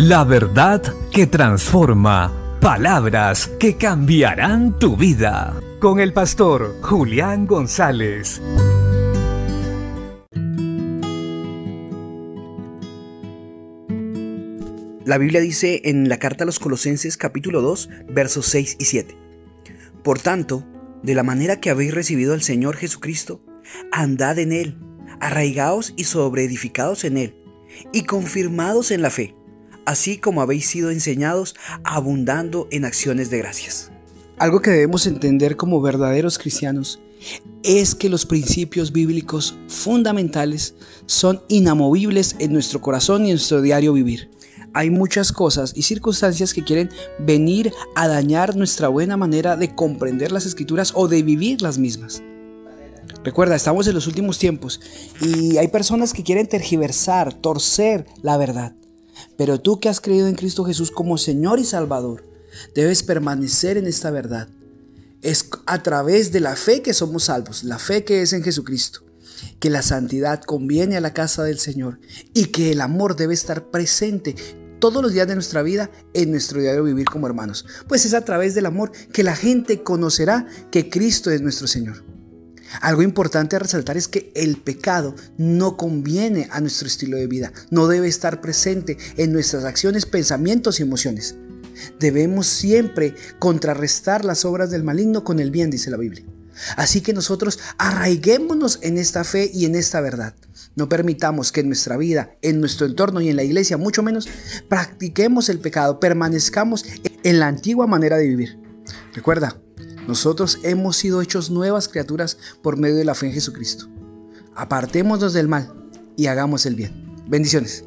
La verdad que transforma. Palabras que cambiarán tu vida. Con el pastor Julián González. La Biblia dice en la carta a los Colosenses capítulo 2 versos 6 y 7. Por tanto, de la manera que habéis recibido al Señor Jesucristo, andad en Él, arraigados y sobreedificados en Él, y confirmados en la fe así como habéis sido enseñados, abundando en acciones de gracias. Algo que debemos entender como verdaderos cristianos es que los principios bíblicos fundamentales son inamovibles en nuestro corazón y en nuestro diario vivir. Hay muchas cosas y circunstancias que quieren venir a dañar nuestra buena manera de comprender las escrituras o de vivir las mismas. Recuerda, estamos en los últimos tiempos y hay personas que quieren tergiversar, torcer la verdad. Pero tú que has creído en Cristo Jesús como Señor y Salvador, debes permanecer en esta verdad. Es a través de la fe que somos salvos, la fe que es en Jesucristo, que la santidad conviene a la casa del Señor y que el amor debe estar presente todos los días de nuestra vida en nuestro diario vivir como hermanos. Pues es a través del amor que la gente conocerá que Cristo es nuestro Señor. Algo importante a resaltar es que el pecado no conviene a nuestro estilo de vida, no debe estar presente en nuestras acciones, pensamientos y emociones. Debemos siempre contrarrestar las obras del maligno con el bien, dice la Biblia. Así que nosotros arraiguémonos en esta fe y en esta verdad. No permitamos que en nuestra vida, en nuestro entorno y en la iglesia, mucho menos, practiquemos el pecado, permanezcamos en la antigua manera de vivir. Recuerda, nosotros hemos sido hechos nuevas criaturas por medio de la fe en Jesucristo. Apartémonos del mal y hagamos el bien. Bendiciones.